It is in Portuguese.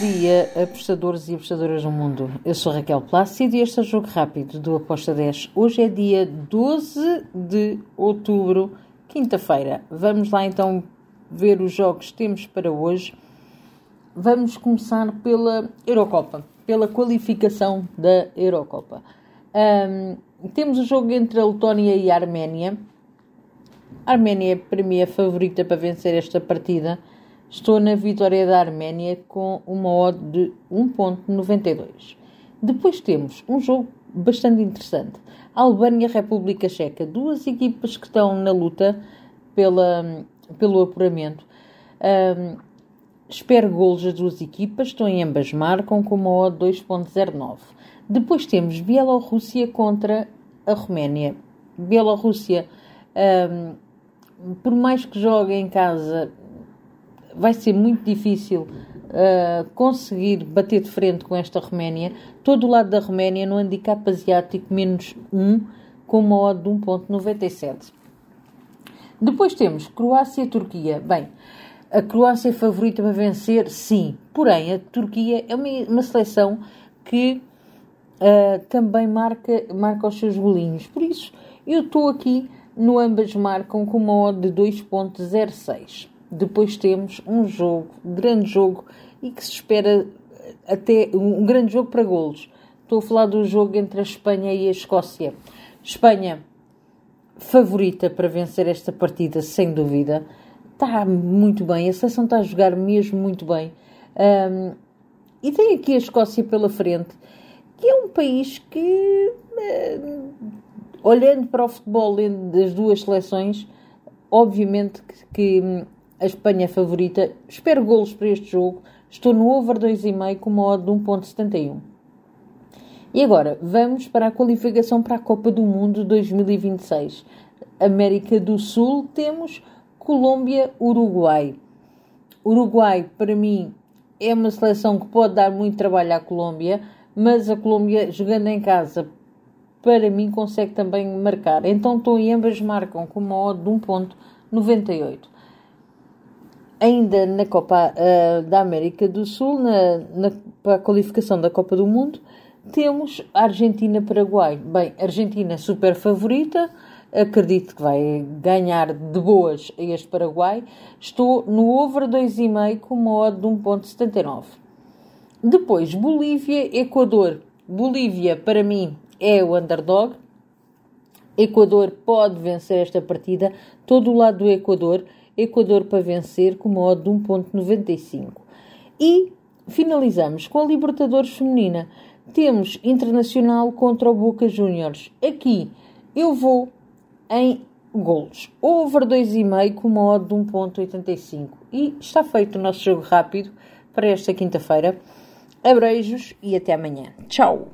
dia, apostadores e apostadoras do mundo. Eu sou Raquel Plácido e este é o Jogo Rápido do Aposta 10. Hoje é dia 12 de outubro, quinta-feira. Vamos lá então ver os jogos que temos para hoje. Vamos começar pela Eurocopa, pela qualificação da Eurocopa. Um, temos o jogo entre a Letónia e a Arménia. A Arménia, para mim, é a favorita para vencer esta partida Estou na vitória da Arménia com uma odd de 1.92. Depois temos um jogo bastante interessante. Albânia-República Checa. Duas equipas que estão na luta pela, pelo apuramento. Um, espero golos das duas equipas. Estão em ambas marcam com uma odd 2.09. Depois temos Bielorrússia contra a Roménia. Bielorrússia, um, por mais que jogue em casa, vai ser muito difícil uh, conseguir bater de frente com esta Roménia. Todo o lado da Roménia no handicap asiático menos 1 com uma odd de 1.97. Depois temos Croácia-Turquia. Bem, a Croácia é favorita para vencer, sim. Porém, a Turquia é uma, uma seleção que uh, também marca, marca os seus golinhos. Por isso, eu estou aqui no ambas marcam com uma odd de 2.06. Depois temos um jogo, grande jogo, e que se espera até um grande jogo para golos. Estou a falar do jogo entre a Espanha e a Escócia. Espanha, favorita para vencer esta partida, sem dúvida. Está muito bem, a seleção está a jogar mesmo muito bem. Um, e tem aqui a Escócia pela frente, que é um país que, olhando para o futebol das duas seleções, obviamente que, que a Espanha é favorita. Espero golos para este jogo. Estou no over 2,5 com uma odd de 1.71. E agora, vamos para a qualificação para a Copa do Mundo 2026. América do Sul, temos Colômbia-Uruguai. Uruguai, para mim, é uma seleção que pode dar muito trabalho à Colômbia, mas a Colômbia, jogando em casa, para mim, consegue também marcar. Então, estou em ambas marcam com uma odd de 1.98 ainda na Copa uh, da América do Sul, na, na, para a qualificação da Copa do Mundo, temos Argentina-Paraguai. Bem, Argentina super favorita, acredito que vai ganhar de boas a este Paraguai. Estou no over 2,5 com uma odd de 1,79. Depois, Bolívia-Equador. Bolívia, para mim, é o underdog. Equador pode vencer esta partida. Todo o lado do Equador Equador para vencer com uma odd de 1.95. E finalizamos com a Libertadores Feminina. Temos Internacional contra o Boca Juniors. Aqui eu vou em golos. Over 2,5 com uma odd de 1.85. E está feito o nosso jogo rápido para esta quinta-feira. Abreijos e até amanhã. Tchau!